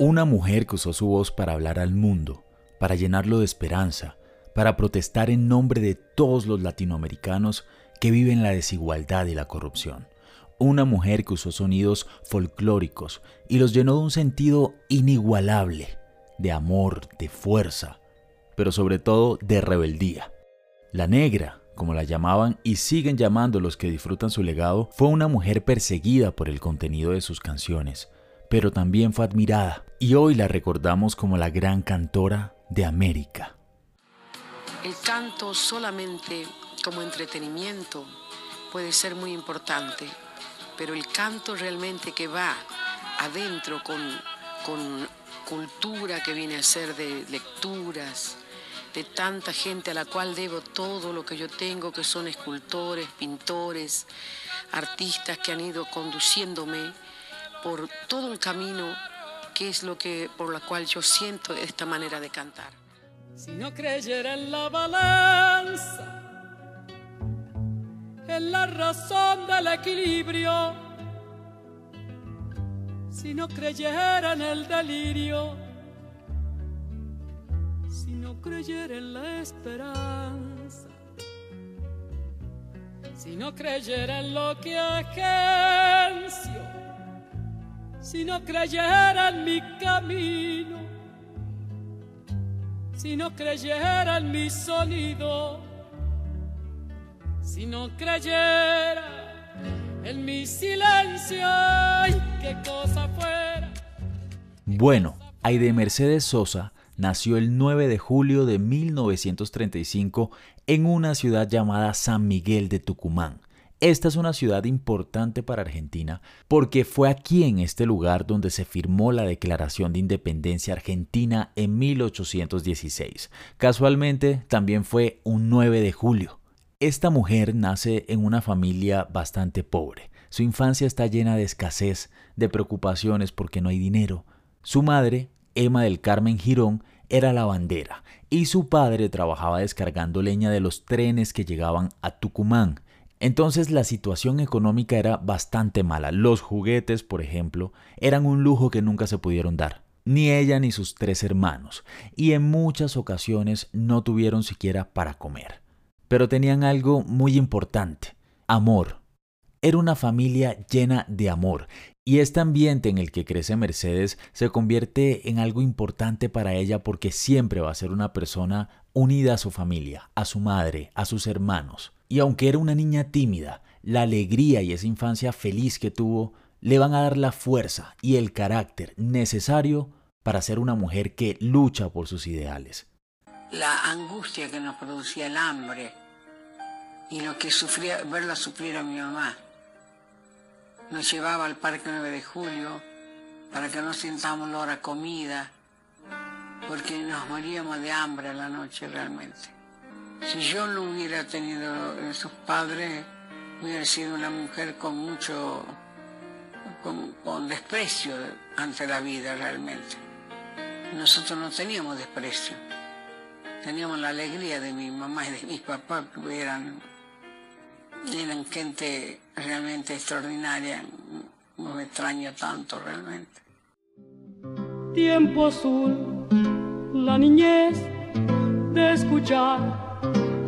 Una mujer que usó su voz para hablar al mundo, para llenarlo de esperanza, para protestar en nombre de todos los latinoamericanos que viven la desigualdad y la corrupción. Una mujer que usó sonidos folclóricos y los llenó de un sentido inigualable, de amor, de fuerza, pero sobre todo de rebeldía. La negra, como la llamaban y siguen llamando los que disfrutan su legado, fue una mujer perseguida por el contenido de sus canciones, pero también fue admirada y hoy la recordamos como la gran cantora de América. El canto solamente como entretenimiento puede ser muy importante, pero el canto realmente que va adentro con, con cultura que viene a ser de lecturas, de tanta gente a la cual debo todo lo que yo tengo, que son escultores, pintores, artistas que han ido conduciéndome por todo el camino que es lo que por la cual yo siento esta manera de cantar. Si no creyera en la balanza, en la razón del equilibrio, si no creyera en el delirio, si no creyera en la esperanza, si no creyera en lo que agencio, si no creyera en mi camino, si no creyera en mi sonido, si no creyera en mi silencio, ay, qué cosa fuera. Bueno, Aide Mercedes Sosa nació el 9 de julio de 1935 en una ciudad llamada San Miguel de Tucumán. Esta es una ciudad importante para Argentina porque fue aquí en este lugar donde se firmó la Declaración de Independencia Argentina en 1816. Casualmente también fue un 9 de julio. Esta mujer nace en una familia bastante pobre. Su infancia está llena de escasez, de preocupaciones porque no hay dinero. Su madre, Emma del Carmen Girón, era lavandera y su padre trabajaba descargando leña de los trenes que llegaban a Tucumán. Entonces la situación económica era bastante mala. Los juguetes, por ejemplo, eran un lujo que nunca se pudieron dar. Ni ella ni sus tres hermanos. Y en muchas ocasiones no tuvieron siquiera para comer. Pero tenían algo muy importante. Amor. Era una familia llena de amor. Y este ambiente en el que crece Mercedes se convierte en algo importante para ella porque siempre va a ser una persona unida a su familia, a su madre, a sus hermanos. Y aunque era una niña tímida, la alegría y esa infancia feliz que tuvo le van a dar la fuerza y el carácter necesario para ser una mujer que lucha por sus ideales. La angustia que nos producía el hambre y lo que sufría, verla sufrir a mi mamá. Nos llevaba al Parque 9 de Julio para que no sintamos la hora comida, porque nos moríamos de hambre a la noche realmente. Si yo no hubiera tenido esos padres, hubiera sido una mujer con mucho, con, desprecio ante la vida realmente. Nosotros no teníamos desprecio, teníamos la alegría de mi mamá y de mis papás, que eran, eran gente realmente extraordinaria, me extraño tanto realmente. Tiempo azul, la niñez de escuchar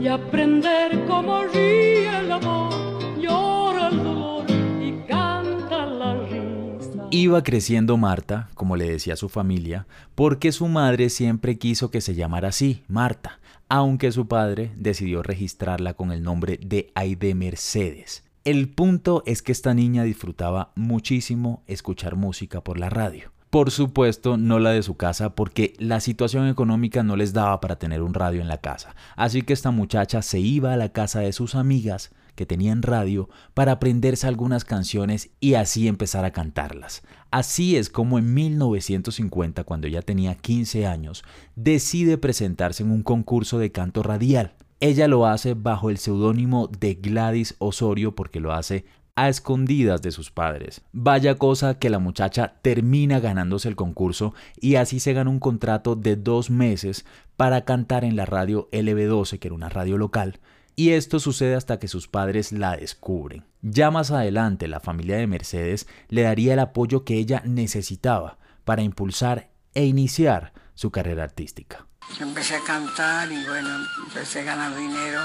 y aprender cómo ríe el amor, llora el dolor y canta la risa. Iba creciendo Marta, como le decía su familia, porque su madre siempre quiso que se llamara así, Marta, aunque su padre decidió registrarla con el nombre de Aide Mercedes. El punto es que esta niña disfrutaba muchísimo escuchar música por la radio. Por supuesto, no la de su casa porque la situación económica no les daba para tener un radio en la casa. Así que esta muchacha se iba a la casa de sus amigas que tenían radio para aprenderse algunas canciones y así empezar a cantarlas. Así es como en 1950, cuando ella tenía 15 años, decide presentarse en un concurso de canto radial. Ella lo hace bajo el seudónimo de Gladys Osorio porque lo hace a escondidas de sus padres. Vaya cosa que la muchacha termina ganándose el concurso y así se gana un contrato de dos meses para cantar en la radio LB12, que era una radio local, y esto sucede hasta que sus padres la descubren. Ya más adelante la familia de Mercedes le daría el apoyo que ella necesitaba para impulsar e iniciar su carrera artística. Empecé a cantar y bueno, empecé a ganar dinero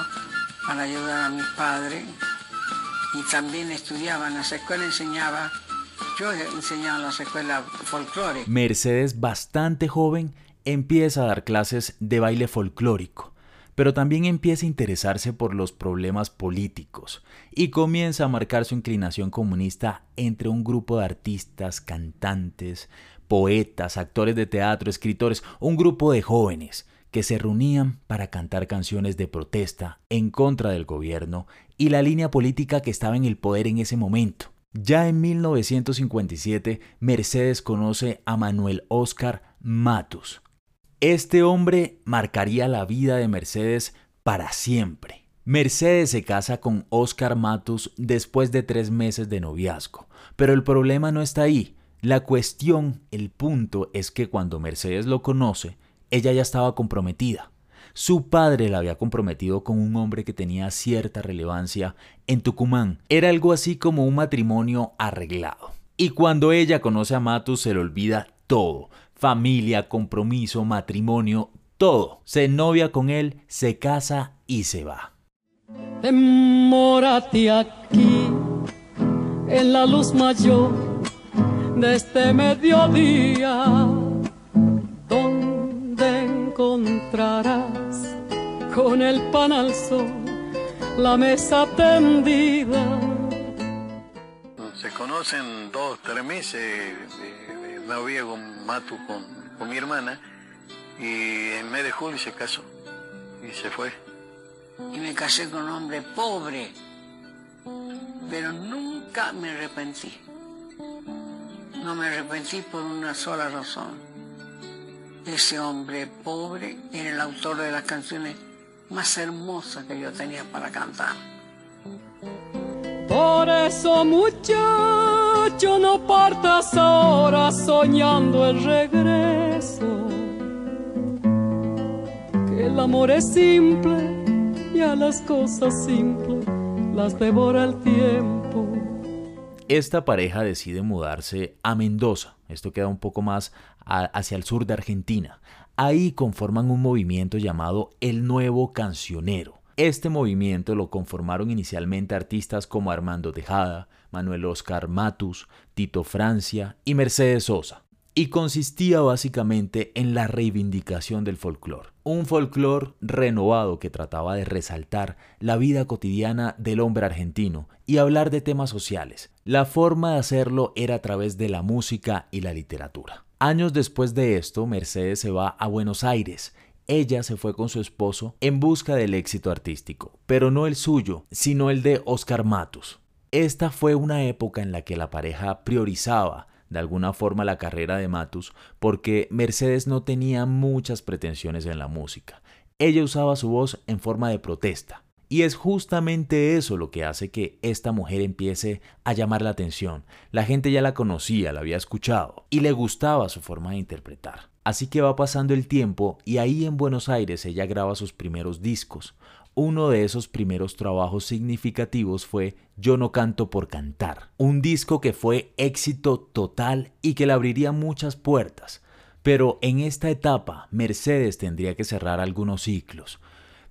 para ayudar a mi padre y también estudiaba en las escuelas, enseñaba, yo enseñaba en las escuelas. Mercedes, bastante joven, empieza a dar clases de baile folclórico, pero también empieza a interesarse por los problemas políticos y comienza a marcar su inclinación comunista entre un grupo de artistas, cantantes, poetas, actores de teatro, escritores, un grupo de jóvenes que se reunían para cantar canciones de protesta en contra del gobierno y la línea política que estaba en el poder en ese momento. Ya en 1957, Mercedes conoce a Manuel Oscar Matus. Este hombre marcaría la vida de Mercedes para siempre. Mercedes se casa con Oscar Matus después de tres meses de noviazgo, pero el problema no está ahí. La cuestión, el punto es que cuando Mercedes lo conoce, ella ya estaba comprometida. Su padre la había comprometido con un hombre que tenía cierta relevancia en Tucumán. Era algo así como un matrimonio arreglado. Y cuando ella conoce a Matus se le olvida todo. Familia, compromiso, matrimonio, todo. Se novia con él, se casa y se va. Demórate aquí, en la luz mayor de este mediodía, encontrarás con el pan al sol la mesa tendida. Se conocen dos, tres meses de con Matu con, con mi hermana y en mes de julio se casó y se fue. Y me casé con un hombre pobre, pero nunca me arrepentí. No me arrepentí por una sola razón. Ese hombre pobre era el autor de las canciones más hermosas que yo tenía para cantar. Por eso muchacho no partas ahora soñando el regreso. Que el amor es simple y a las cosas simples las devora el tiempo esta pareja decide mudarse a Mendoza. Esto queda un poco más hacia el sur de Argentina. Ahí conforman un movimiento llamado El Nuevo Cancionero. Este movimiento lo conformaron inicialmente artistas como Armando Tejada, Manuel Oscar Matus, Tito Francia y Mercedes Sosa y consistía básicamente en la reivindicación del folclore. Un folclore renovado que trataba de resaltar la vida cotidiana del hombre argentino y hablar de temas sociales. La forma de hacerlo era a través de la música y la literatura. Años después de esto, Mercedes se va a Buenos Aires ella se fue con su esposo en busca del éxito artístico, pero no el suyo, sino el de Oscar Matus. Esta fue una época en la que la pareja priorizaba de alguna forma la carrera de Matus porque Mercedes no tenía muchas pretensiones en la música. Ella usaba su voz en forma de protesta. Y es justamente eso lo que hace que esta mujer empiece a llamar la atención. La gente ya la conocía, la había escuchado y le gustaba su forma de interpretar. Así que va pasando el tiempo y ahí en Buenos Aires ella graba sus primeros discos. Uno de esos primeros trabajos significativos fue Yo no canto por cantar, un disco que fue éxito total y que le abriría muchas puertas. Pero en esta etapa Mercedes tendría que cerrar algunos ciclos.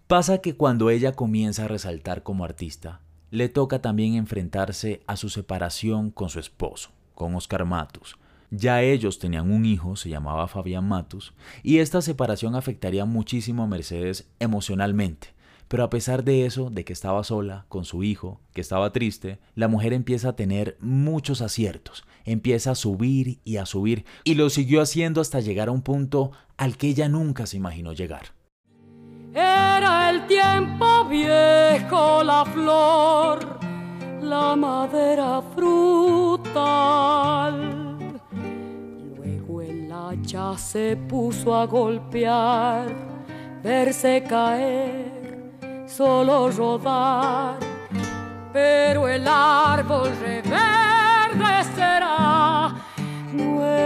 Pasa que cuando ella comienza a resaltar como artista, le toca también enfrentarse a su separación con su esposo, con Oscar Matus. Ya ellos tenían un hijo, se llamaba Fabián Matus, y esta separación afectaría muchísimo a Mercedes emocionalmente. Pero a pesar de eso, de que estaba sola, con su hijo, que estaba triste, la mujer empieza a tener muchos aciertos, empieza a subir y a subir, y lo siguió haciendo hasta llegar a un punto al que ella nunca se imaginó llegar. Era el tiempo viejo, la flor, la madera frutal. Luego el hacha se puso a golpear, verse caer solo rodar, pero el árbol reverdecerá nuevo.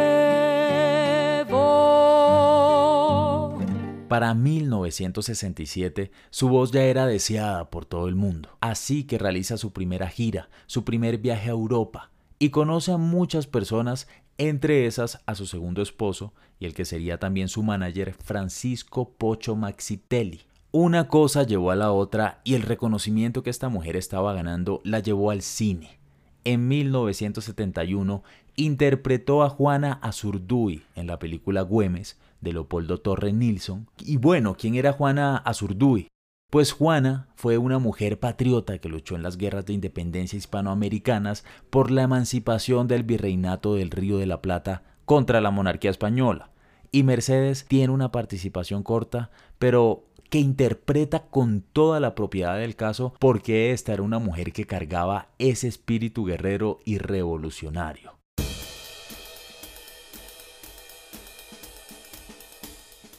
Para 1967, su voz ya era deseada por todo el mundo, así que realiza su primera gira, su primer viaje a Europa, y conoce a muchas personas entre esas a su segundo esposo y el que sería también su manager, Francisco Pocho Maxitelli. Una cosa llevó a la otra y el reconocimiento que esta mujer estaba ganando la llevó al cine. En 1971 interpretó a Juana Azurduy en la película Güemes de Leopoldo Torre Nilsson. Y bueno, ¿quién era Juana Azurduy? Pues Juana fue una mujer patriota que luchó en las guerras de independencia hispanoamericanas por la emancipación del virreinato del Río de la Plata contra la monarquía española. Y Mercedes tiene una participación corta, pero que interpreta con toda la propiedad del caso porque esta era una mujer que cargaba ese espíritu guerrero y revolucionario.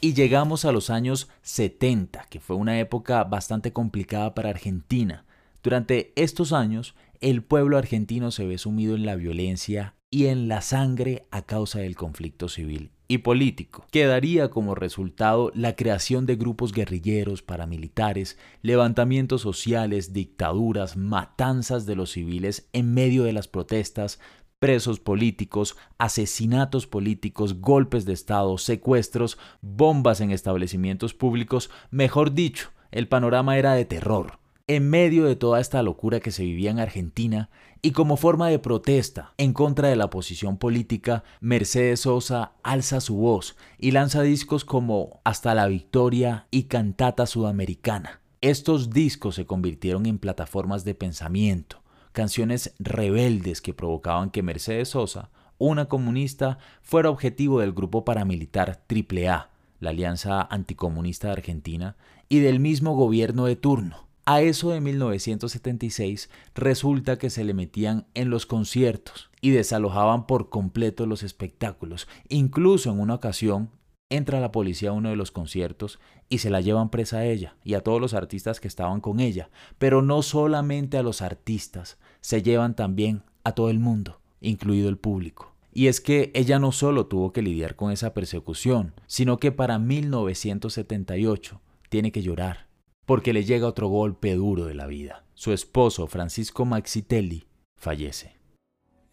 Y llegamos a los años 70, que fue una época bastante complicada para Argentina. Durante estos años, el pueblo argentino se ve sumido en la violencia y en la sangre a causa del conflicto civil y político, que daría como resultado la creación de grupos guerrilleros, paramilitares, levantamientos sociales, dictaduras, matanzas de los civiles en medio de las protestas, presos políticos, asesinatos políticos, golpes de Estado, secuestros, bombas en establecimientos públicos, mejor dicho, el panorama era de terror. En medio de toda esta locura que se vivía en Argentina, y como forma de protesta en contra de la posición política, Mercedes Sosa alza su voz y lanza discos como Hasta la Victoria y Cantata Sudamericana. Estos discos se convirtieron en plataformas de pensamiento, canciones rebeldes que provocaban que Mercedes Sosa, una comunista, fuera objetivo del grupo paramilitar AAA, la Alianza Anticomunista de Argentina, y del mismo gobierno de turno. A eso de 1976 resulta que se le metían en los conciertos y desalojaban por completo los espectáculos. Incluso en una ocasión entra la policía a uno de los conciertos y se la llevan presa a ella y a todos los artistas que estaban con ella. Pero no solamente a los artistas, se llevan también a todo el mundo, incluido el público. Y es que ella no solo tuvo que lidiar con esa persecución, sino que para 1978 tiene que llorar porque le llega otro golpe duro de la vida. Su esposo, Francisco Maxitelli, fallece.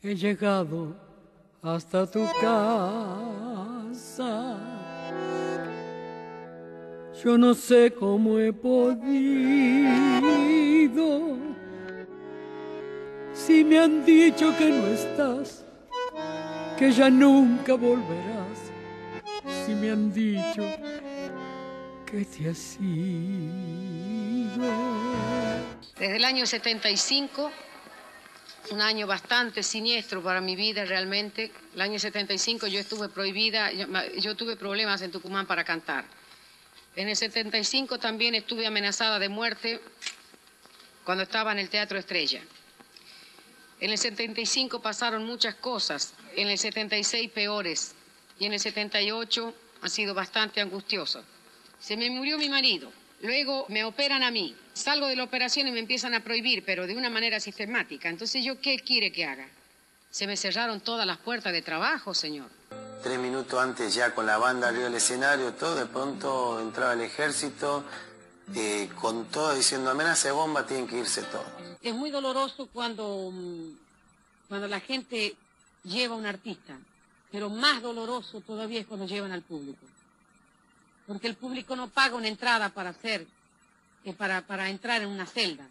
He llegado hasta tu casa. Yo no sé cómo he podido. Si me han dicho que no estás, que ya nunca volverás. Si me han dicho que te has ido. Desde el año 75, un año bastante siniestro para mi vida realmente. El año 75 yo estuve prohibida, yo, tuve problemas en Tucumán para cantar. En el 75 también estuve amenazada de muerte cuando estaba en el Teatro Estrella. En el 75 pasaron muchas cosas, en el 76 peores y en el 78 ha sido bastante angustioso. Se me murió mi marido. Luego me operan a mí. Salgo de la operación y me empiezan a prohibir, pero de una manera sistemática. Entonces, ¿yo qué quiere que haga? Se me cerraron todas las puertas de trabajo, señor. Tres minutos antes ya con la banda arriba del escenario, todo, de pronto entraba el ejército eh, con todo diciendo amenaza de bomba, tienen que irse todos. Es muy doloroso cuando, mm, cuando la gente lleva a un artista, pero más doloroso todavía es cuando llevan al público porque el público no paga una entrada para hacer, eh, para, para entrar en una celda.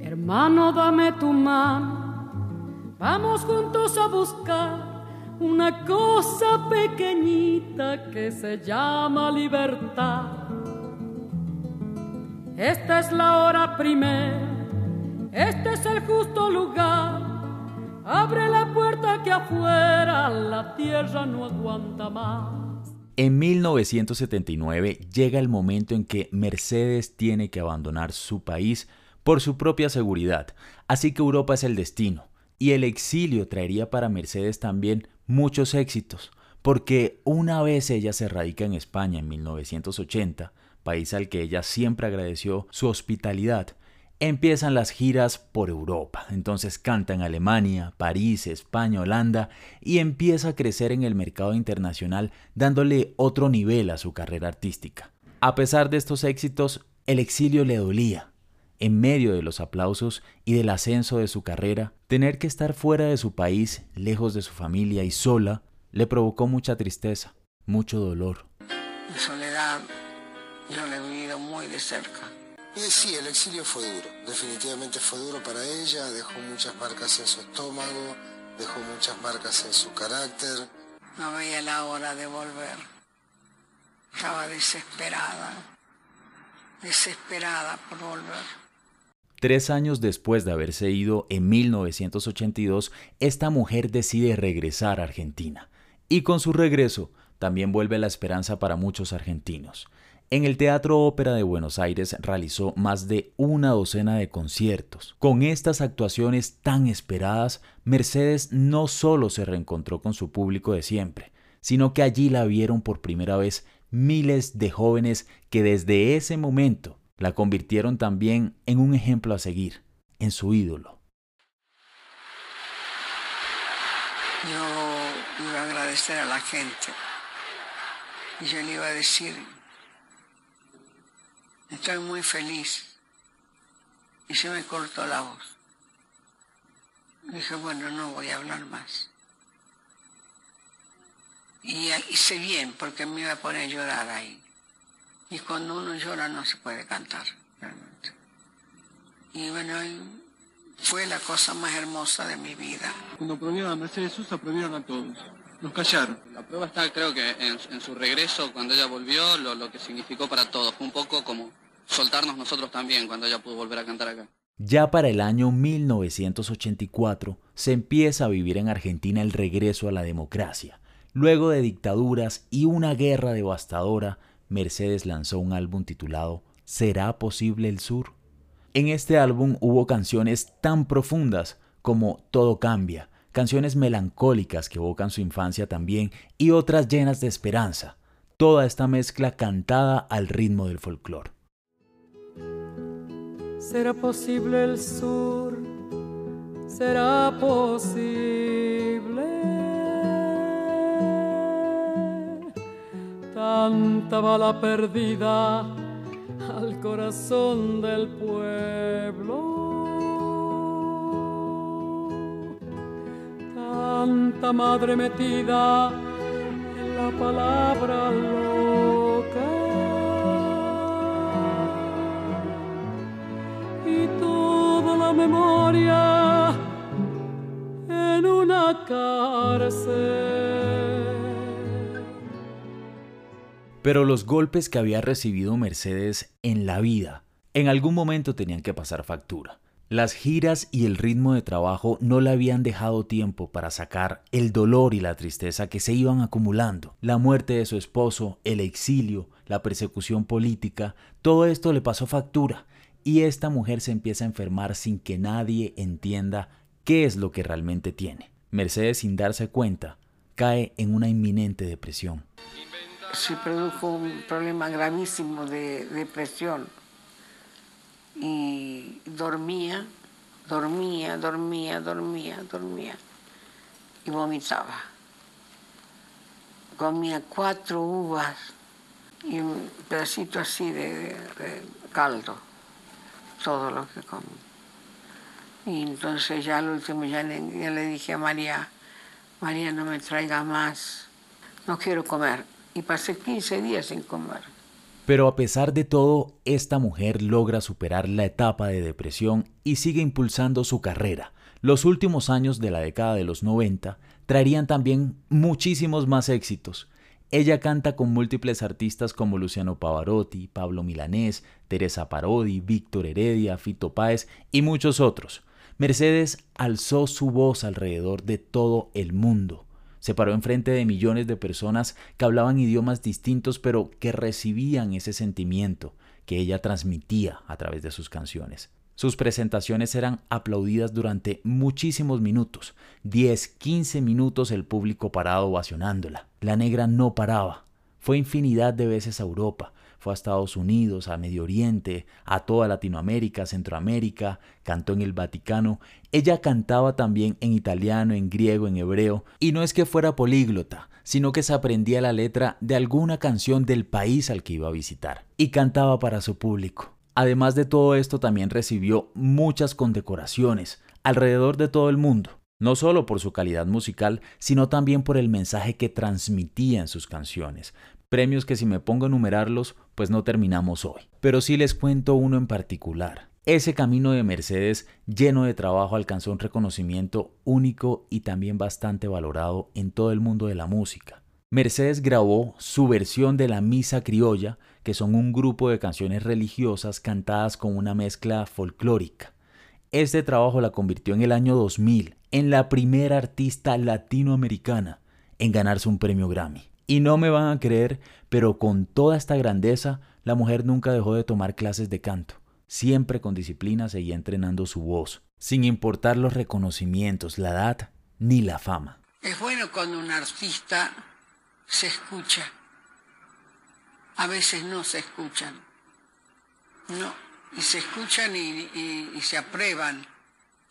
Hermano, dame tu mano, vamos juntos a buscar una cosa pequeñita que se llama libertad. Esta es la hora primera, este es el justo lugar. Abre la puerta que afuera la tierra no aguanta más. En 1979 llega el momento en que Mercedes tiene que abandonar su país por su propia seguridad, así que Europa es el destino, y el exilio traería para Mercedes también muchos éxitos, porque una vez ella se radica en España en 1980, país al que ella siempre agradeció su hospitalidad, empiezan las giras por Europa. Entonces canta en Alemania, París, España, Holanda y empieza a crecer en el mercado internacional dándole otro nivel a su carrera artística. A pesar de estos éxitos, el exilio le dolía en medio de los aplausos y del ascenso de su carrera, tener que estar fuera de su país, lejos de su familia y sola, le provocó mucha tristeza, mucho dolor. La soledad yo la he vivido muy de cerca. Y sí, el exilio fue duro, definitivamente fue duro para ella, dejó muchas marcas en su estómago, dejó muchas marcas en su carácter. No veía la hora de volver. Estaba desesperada, desesperada por volver. Tres años después de haberse ido en 1982, esta mujer decide regresar a Argentina. Y con su regreso, también vuelve la esperanza para muchos argentinos. En el Teatro Ópera de Buenos Aires realizó más de una docena de conciertos. Con estas actuaciones tan esperadas, Mercedes no solo se reencontró con su público de siempre, sino que allí la vieron por primera vez miles de jóvenes que desde ese momento la convirtieron también en un ejemplo a seguir, en su ídolo. Yo iba a agradecer a la gente y yo le iba a decir, estoy muy feliz y se me cortó la voz. Dije, bueno, no voy a hablar más. Y hice bien porque me iba a poner a llorar ahí. Y cuando uno llora no se puede cantar, realmente. Y bueno, fue la cosa más hermosa de mi vida. Cuando prohibieron a Mercedes Sosa, prohibieron a todos. Nos callaron. La prueba está, creo que en, su regreso, cuando ella volvió, lo, lo que significó para todos. Fue un poco como soltarnos nosotros también cuando pudo volver a cantar acá. Ya para el año 1984 se empieza a vivir en Argentina el regreso a la democracia. Luego de dictaduras y una guerra devastadora, Mercedes lanzó un álbum titulado ¿Será posible el sur? En este álbum hubo canciones tan profundas como Todo cambia, canciones melancólicas que evocan su infancia también y otras llenas de esperanza. Toda esta mezcla cantada al ritmo del folclore. ¿Será posible el sur? ¿Será posible? tanta bala perdida al corazón del pueblo. Tanta madre metida en la palabra Pero los golpes que había recibido Mercedes en la vida en algún momento tenían que pasar factura. Las giras y el ritmo de trabajo no le habían dejado tiempo para sacar el dolor y la tristeza que se iban acumulando. La muerte de su esposo, el exilio, la persecución política, todo esto le pasó factura y esta mujer se empieza a enfermar sin que nadie entienda qué es lo que realmente tiene. Mercedes, sin darse cuenta, cae en una inminente depresión se produjo un problema gravísimo de depresión y dormía, dormía, dormía, dormía, dormía y vomitaba. Comía cuatro uvas y un pedacito así de, caldo, todo lo que comí. Y entonces ya al último ya le, dije a María, María no me traiga más, no quiero comer y pasé 15 días sin comer. Pero a pesar de todo, esta mujer logra superar la etapa de depresión y sigue impulsando su carrera. Los últimos años de la década de los 90 traerían también muchísimos más éxitos. Ella canta con múltiples artistas como Luciano Pavarotti, Pablo Milanés, Teresa Parodi, Víctor Heredia, Fito Páez y muchos otros. Mercedes alzó su voz alrededor de todo el mundo se paró enfrente de millones de personas que hablaban idiomas distintos pero que recibían ese sentimiento que ella transmitía a través de sus canciones. Sus presentaciones eran aplaudidas durante muchísimos minutos, 10, 15 minutos el público parado ovacionándola. La negra no paraba. Fue infinidad de veces a Europa, fue a Estados Unidos, a Medio Oriente, a toda Latinoamérica, Centroamérica, cantó en el Vaticano. Ella cantaba también en italiano, en griego, en hebreo, y no es que fuera políglota, sino que se aprendía la letra de alguna canción del país al que iba a visitar, y cantaba para su público. Además de todo esto, también recibió muchas condecoraciones alrededor de todo el mundo, no solo por su calidad musical, sino también por el mensaje que transmitía en sus canciones, premios que si me pongo a enumerarlos, pues no terminamos hoy. Pero sí les cuento uno en particular. Ese camino de Mercedes lleno de trabajo alcanzó un reconocimiento único y también bastante valorado en todo el mundo de la música. Mercedes grabó su versión de la Misa Criolla, que son un grupo de canciones religiosas cantadas con una mezcla folclórica. Este trabajo la convirtió en el año 2000 en la primera artista latinoamericana en ganarse un premio Grammy. Y no me van a creer, pero con toda esta grandeza, la mujer nunca dejó de tomar clases de canto. Siempre con disciplina seguía entrenando su voz, sin importar los reconocimientos, la edad ni la fama. Es bueno cuando un artista se escucha. A veces no se escuchan. No, y se escuchan y, se aprueban.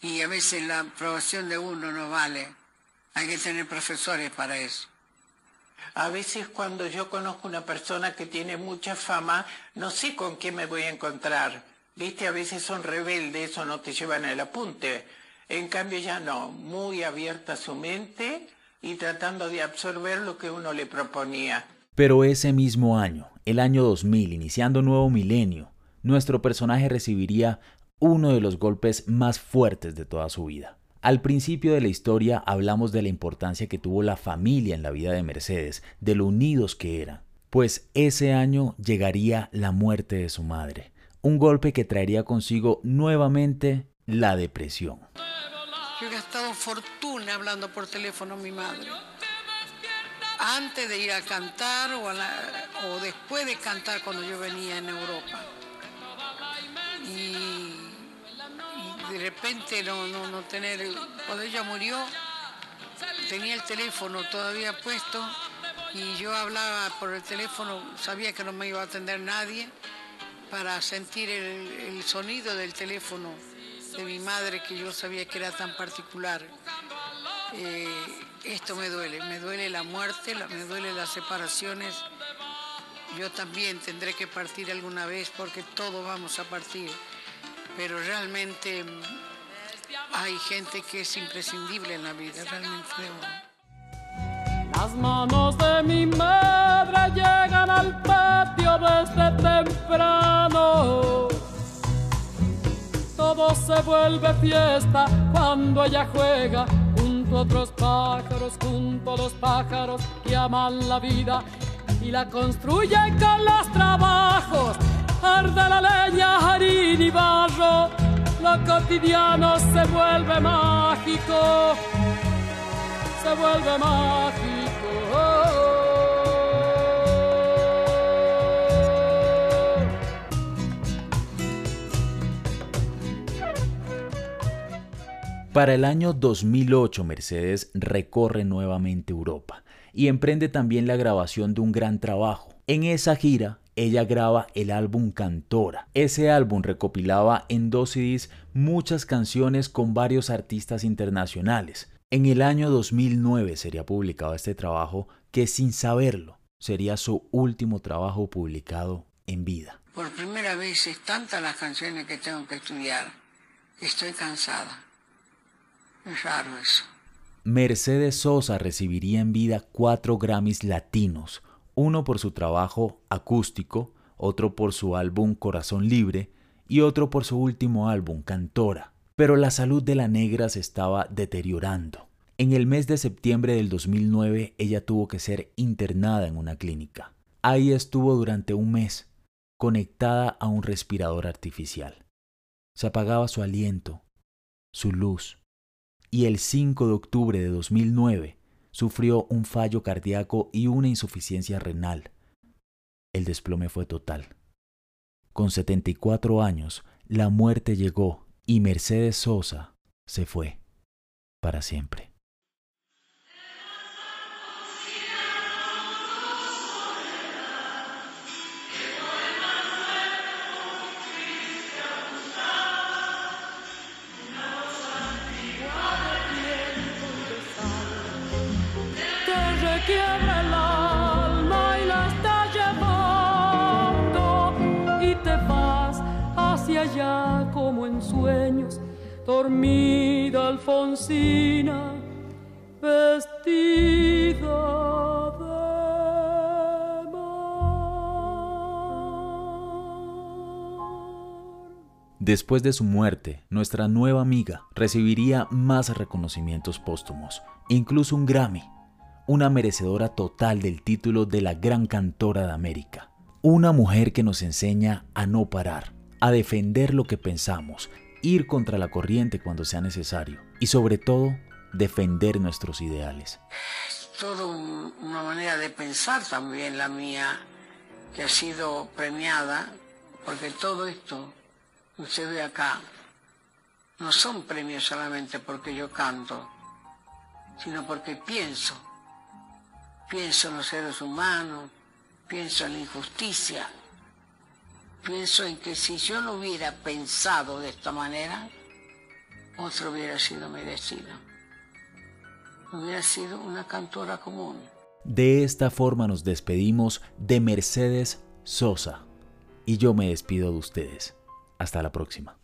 Y a veces la aprobación de uno no vale. Hay que tener profesores para eso. A veces cuando yo conozco una persona que tiene mucha fama, no sé con qué me voy a encontrar. Viste, a veces son rebeldes o no te llevan el apunte. En cambio ya no, muy abierta su mente y tratando de absorber lo que uno le proponía. Pero ese mismo año, el año 2000, iniciando nuevo milenio, nuestro personaje recibiría uno de los golpes más fuertes de toda su vida. Al principio de la historia hablamos de la importancia que tuvo la familia en la vida de Mercedes, de lo unidos que eran, pues ese año llegaría la muerte de su madre un golpe que traería consigo nuevamente la depresión. Yo he gastado fortuna hablando por teléfono a mi madre. Antes de ir a cantar o, después de cantar cuando yo venía en Europa. Y, de repente no, no, no tener... Cuando ella murió, tenía el teléfono todavía puesto y yo hablaba por el teléfono, sabía que no me iba a atender nadie para sentir el, sonido del teléfono de mi madre que yo sabía que era tan particular. Eh, esto me duele, me duele la muerte, me duele las separaciones. Yo también tendré que partir alguna vez porque todos vamos a partir, pero realmente mm, hay gente que es imprescindible en la vida, realmente. Las manos de mi madre llegan al patio desde temprano. Todo se vuelve fiesta cuando ella juega junto a otros pájaros, junto a los pájaros que aman la vida y la construyen con los trabajos. Arde la leña, harina y barro, lo cotidiano se vuelve mágico, se vuelve mágico. Para el año 2008, Mercedes recorre nuevamente Europa y emprende también la grabación de un gran trabajo. En esa gira, ella graba el álbum Cantora. Ese álbum recopilaba en dos CDs muchas canciones con varios artistas internacionales. En el año 2009 sería publicado este trabajo que sin saberlo sería su último trabajo publicado en vida. Por primera vez es tantas las canciones que tengo que estudiar. Estoy cansada. Es raro eso. Mercedes Sosa recibiría en vida cuatro Grammys latinos, uno por su trabajo acústico, otro por su álbum Corazón Libre y otro por su último álbum Cantora. Pero la salud de la negra se estaba deteriorando. En el mes de septiembre del 2009 ella tuvo que ser internada en una clínica. Ahí estuvo durante un mes, conectada a un respirador artificial. Se apagaba su aliento, su luz, y el 5 de octubre de 2009 sufrió un fallo cardíaco y una insuficiencia renal. El desplome fue total. Con 74 años, la muerte llegó y Mercedes Sosa se fue para siempre. Allá como en sueños, dormida Alfonsina, vestida de Después de su muerte, nuestra nueva amiga recibiría más reconocimientos póstumos, incluso un Grammy, una merecedora total del título de la gran cantora de América. Una mujer que nos enseña a no parar, a defender lo que pensamos, ir contra la corriente cuando sea necesario y sobre todo defender nuestros ideales. Toda una manera de pensar también la mía, que ha sido premiada, porque todo esto que usted ve acá no son premios solamente porque yo canto, sino porque pienso. Pienso en los seres humanos, pienso en la injusticia, pienso en que si yo no hubiera pensado de esta manera, otro hubiera sido merecido. Hubiera sido una cantora común. De esta forma nos despedimos de Mercedes Sosa y yo me despido de ustedes. Hasta la próxima.